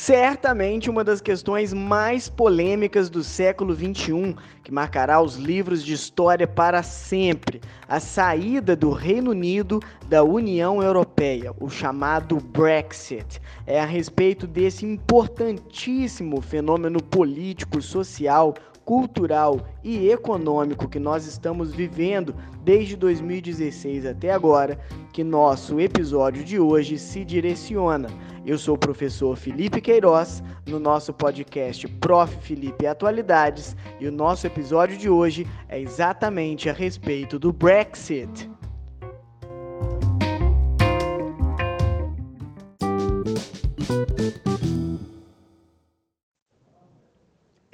Certamente uma das questões mais polêmicas do século XXI, que marcará os livros de história para sempre, a saída do Reino Unido da União Europeia, o chamado Brexit. É a respeito desse importantíssimo fenômeno político, social, cultural e econômico que nós estamos vivendo desde 2016 até agora que nosso episódio de hoje se direciona. Eu sou o professor Felipe Queiroz, no nosso podcast Prof. Felipe Atualidades, e o nosso episódio de hoje é exatamente a respeito do Brexit.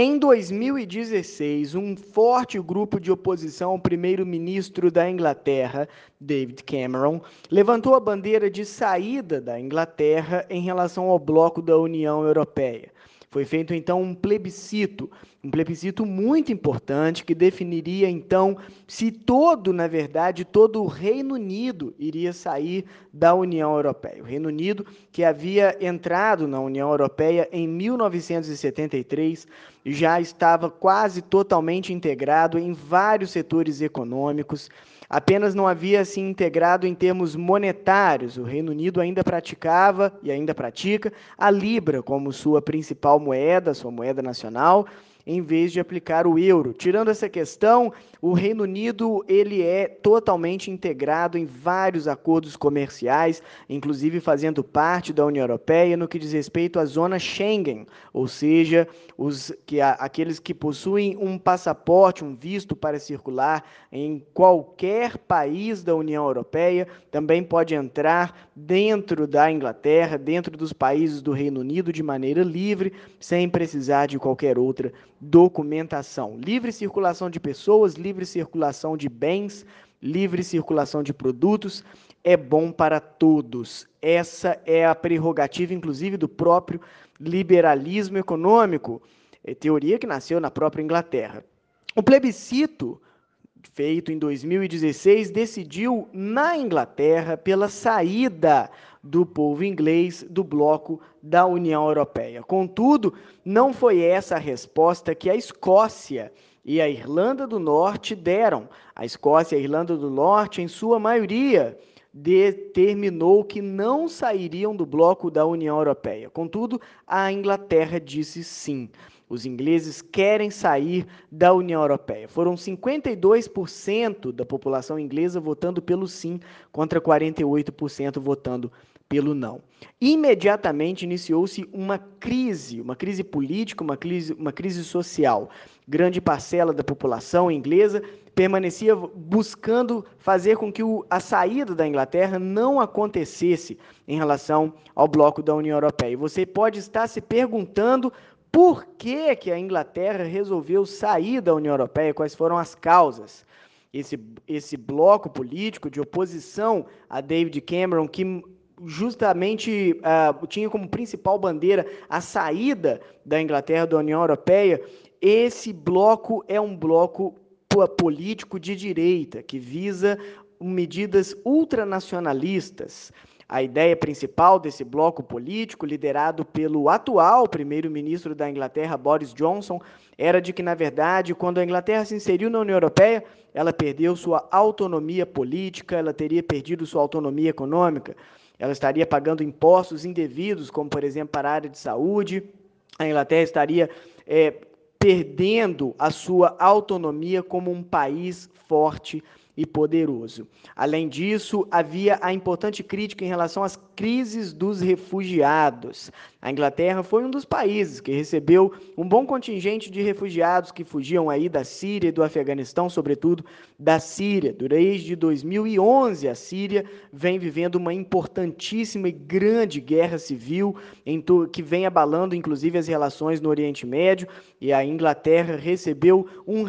Em 2016, um forte grupo de oposição ao primeiro-ministro da Inglaterra, David Cameron, levantou a bandeira de saída da Inglaterra em relação ao bloco da União Europeia. Foi feito então um plebiscito, um plebiscito muito importante que definiria então se todo, na verdade, todo o Reino Unido iria sair da União Europeia. O Reino Unido, que havia entrado na União Europeia em 1973, já estava quase totalmente integrado em vários setores econômicos apenas não havia se integrado em termos monetários. O Reino Unido ainda praticava e ainda pratica a libra como sua principal moeda, sua moeda nacional, em vez de aplicar o euro. Tirando essa questão, o Reino Unido ele é totalmente integrado em vários acordos comerciais, inclusive fazendo parte da União Europeia no que diz respeito à zona Schengen, ou seja, os que aqueles que possuem um passaporte, um visto para circular em qualquer país da União Europeia, também pode entrar dentro da Inglaterra, dentro dos países do Reino Unido de maneira livre, sem precisar de qualquer outra documentação. Livre circulação de pessoas, livre circulação de bens, livre circulação de produtos é bom para todos. Essa é a prerrogativa, inclusive, do próprio liberalismo econômico, é teoria que nasceu na própria Inglaterra. O plebiscito feito em 2016 decidiu na Inglaterra pela saída do povo inglês do bloco da União Europeia. Contudo, não foi essa a resposta que a Escócia e a Irlanda do Norte deram. A Escócia e a Irlanda do Norte, em sua maioria, determinou que não sairiam do bloco da União Europeia. Contudo, a Inglaterra disse sim. Os ingleses querem sair da União Europeia. Foram 52% da população inglesa votando pelo sim, contra 48% votando pelo não. Imediatamente iniciou-se uma crise, uma crise política, uma crise, uma crise social. Grande parcela da população inglesa permanecia buscando fazer com que o, a saída da Inglaterra não acontecesse em relação ao bloco da União Europeia. E você pode estar se perguntando por que, que a Inglaterra resolveu sair da União Europeia, quais foram as causas. Esse, esse bloco político de oposição a David Cameron, que justamente uh, tinha como principal bandeira a saída da Inglaterra da União Europeia, esse bloco é um bloco político de direita que visa medidas ultranacionalistas. A ideia principal desse bloco político, liderado pelo atual primeiro-ministro da Inglaterra, Boris Johnson, era de que, na verdade, quando a Inglaterra se inseriu na União Europeia, ela perdeu sua autonomia política, ela teria perdido sua autonomia econômica, ela estaria pagando impostos indevidos, como, por exemplo, para a área de saúde, a Inglaterra estaria é, perdendo a sua autonomia como um país forte e poderoso. Além disso, havia a importante crítica em relação às crises dos refugiados. A Inglaterra foi um dos países que recebeu um bom contingente de refugiados que fugiam aí da Síria e do Afeganistão, sobretudo da Síria. Desde 2011, a Síria vem vivendo uma importantíssima e grande guerra civil que vem abalando inclusive as relações no Oriente Médio, e a Inglaterra recebeu um,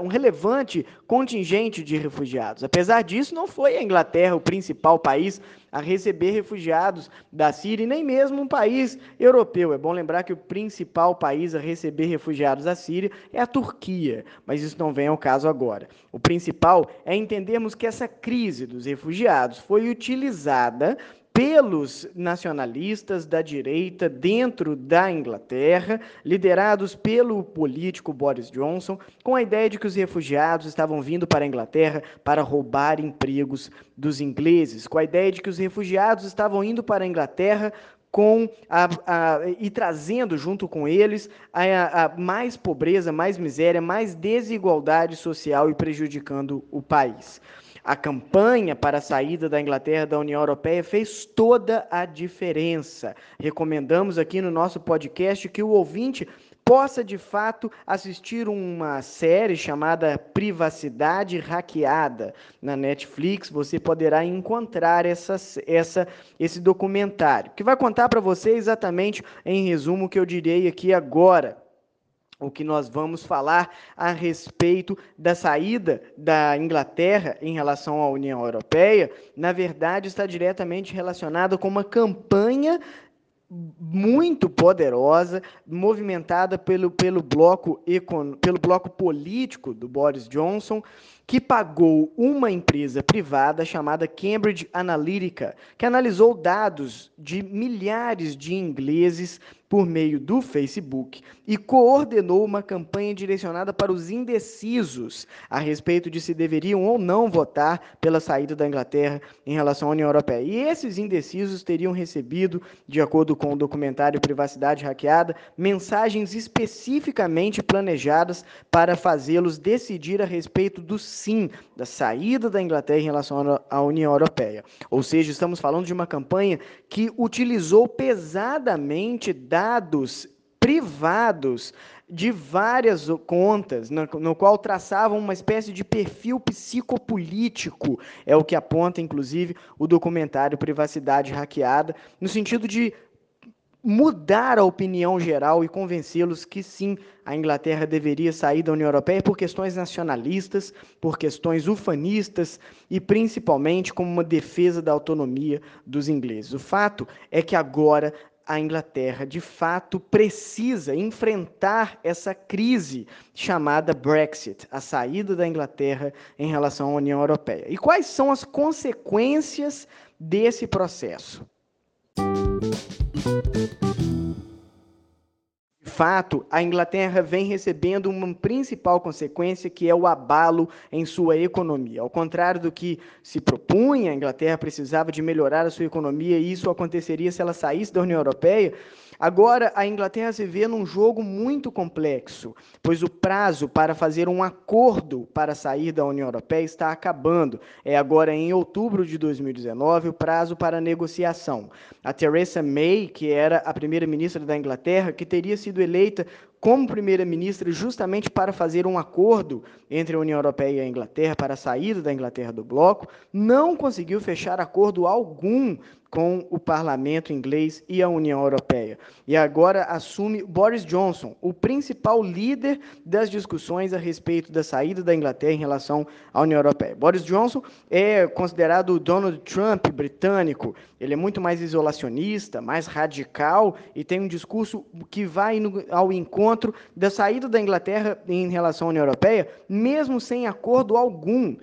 um relevante contingente de refugiados. Apesar disso, não foi a Inglaterra o principal país a receber refugiados da Síria e nem mesmo um país europeu. É bom lembrar que o principal país a receber refugiados da Síria é a Turquia, mas isso não vem ao caso agora. O principal é entendermos que essa crise dos refugiados foi utilizada pelos nacionalistas da direita dentro da Inglaterra, liderados pelo político Boris Johnson, com a ideia de que os refugiados estavam vindo para a Inglaterra para roubar empregos dos ingleses, com a ideia de que os refugiados estavam indo para a Inglaterra com a, a, e trazendo junto com eles a, a, mais pobreza, mais miséria, mais desigualdade social e prejudicando o país. A campanha para a saída da Inglaterra da União Europeia fez toda a diferença. Recomendamos aqui no nosso podcast que o ouvinte possa de fato assistir uma série chamada Privacidade Hackeada na Netflix. Você poderá encontrar essa, essa, esse documentário, que vai contar para você exatamente, em resumo, o que eu direi aqui agora o que nós vamos falar a respeito da saída da Inglaterra em relação à União Europeia, na verdade está diretamente relacionada com uma campanha muito poderosa, movimentada pelo, pelo, bloco, pelo bloco político do Boris Johnson, que pagou uma empresa privada chamada Cambridge Analytica, que analisou dados de milhares de ingleses por meio do Facebook e coordenou uma campanha direcionada para os indecisos a respeito de se deveriam ou não votar pela saída da Inglaterra em relação à União Europeia. E esses indecisos teriam recebido, de acordo com o documentário Privacidade Hackeada, mensagens especificamente planejadas para fazê-los decidir a respeito do sim da saída da Inglaterra em relação à União Europeia. Ou seja, estamos falando de uma campanha que utilizou pesadamente dados privados de várias contas, no, no, qual traçavam uma espécie de perfil psicopolítico, é o que aponta, inclusive, o documentário Privacidade Hackeada, no sentido de mudar a opinião geral e convencê-los que sim, a Inglaterra deveria sair da União Europeia por questões nacionalistas, por questões ufanistas e principalmente como uma defesa da autonomia dos ingleses. O fato é que agora a Inglaterra, de fato, precisa enfrentar essa crise chamada Brexit, a saída da Inglaterra em relação à União Europeia. E quais são as consequências desse processo? De fato, a Inglaterra vem recebendo uma principal consequência, que é o abalo em sua economia. Ao contrário do que se propunha, a Inglaterra precisava de melhorar a sua economia e isso aconteceria se ela saísse da União Europeia. Agora, a Inglaterra se vê num jogo muito complexo, pois o prazo para fazer um acordo para sair da União Europeia está acabando. É agora em outubro de 2019 o prazo para negociação. A Theresa May, que era a primeira-ministra da Inglaterra, que teria sido eleita como primeira-ministra justamente para fazer um acordo entre a União Europeia e a Inglaterra para a saída da Inglaterra do bloco, não conseguiu fechar acordo algum com o parlamento inglês e a União Europeia. E agora assume Boris Johnson, o principal líder das discussões a respeito da saída da Inglaterra em relação à União Europeia. Boris Johnson é considerado o Donald Trump britânico. Ele é muito mais isolacionista, mais radical e tem um discurso que vai ao encontro da saída da Inglaterra em relação à União Europeia, mesmo sem acordo algum.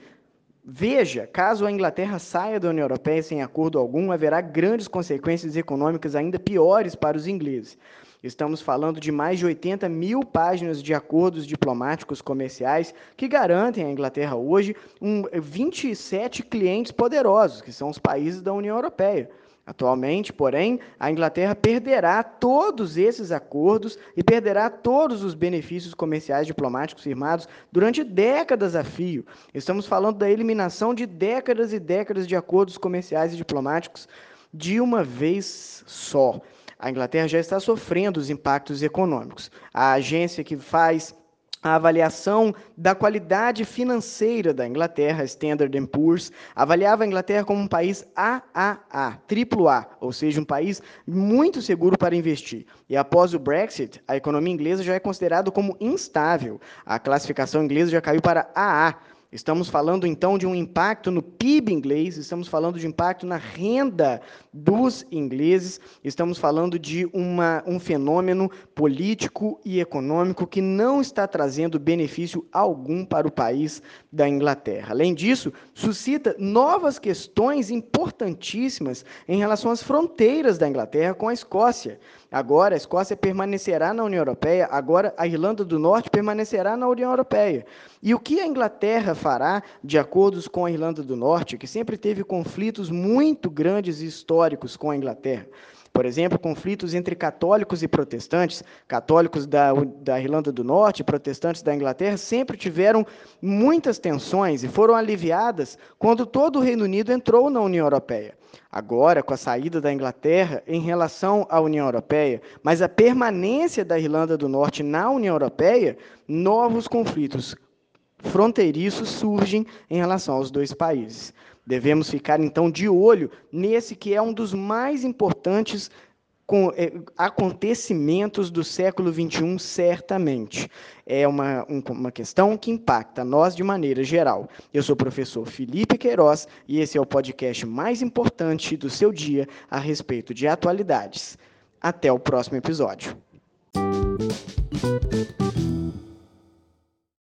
Veja, caso a Inglaterra saia da União Europeia sem acordo algum, haverá grandes consequências econômicas ainda piores para os ingleses. Estamos falando de mais de 80 mil páginas de acordos diplomáticos comerciais que garantem à Inglaterra hoje um, 27 clientes poderosos, que são os países da União Europeia. Atualmente, porém, a Inglaterra perderá todos esses acordos e perderá todos os benefícios comerciais diplomáticos firmados durante décadas a fio. Estamos falando da eliminação de décadas e décadas de acordos comerciais e diplomáticos de uma vez só. A Inglaterra já está sofrendo os impactos econômicos. A agência que faz a avaliação da qualidade financeira da Inglaterra, Standard Poor's, avaliava a Inglaterra como um país AAA, AAA, ou seja, um país muito seguro para investir. E após o Brexit, a economia inglesa já é considerada como instável. A classificação inglesa já caiu para AA, Estamos falando então de um impacto no PIB inglês, estamos falando de impacto na renda dos ingleses, estamos falando de uma, um fenômeno político e econômico que não está trazendo benefício algum para o país da Inglaterra. Além disso, suscita novas questões importantíssimas em relação às fronteiras da Inglaterra com a Escócia. Agora a Escócia permanecerá na União Europeia, agora a Irlanda do Norte permanecerá na União Europeia. E o que a Inglaterra fará, de acordo com a Irlanda do Norte, que sempre teve conflitos muito grandes e históricos com a Inglaterra? Por exemplo, conflitos entre católicos e protestantes, católicos da, da Irlanda do Norte protestantes da Inglaterra sempre tiveram muitas tensões e foram aliviadas quando todo o Reino Unido entrou na União Europeia. Agora, com a saída da Inglaterra em relação à União Europeia, mas a permanência da Irlanda do Norte na União Europeia, novos conflitos fronteiriços surgem em relação aos dois países. Devemos ficar então de olho nesse que é um dos mais importantes com, é, acontecimentos do século XXI, certamente. É uma, um, uma questão que impacta nós de maneira geral. Eu sou o professor Felipe Queiroz e esse é o podcast mais importante do seu dia a respeito de atualidades. Até o próximo episódio.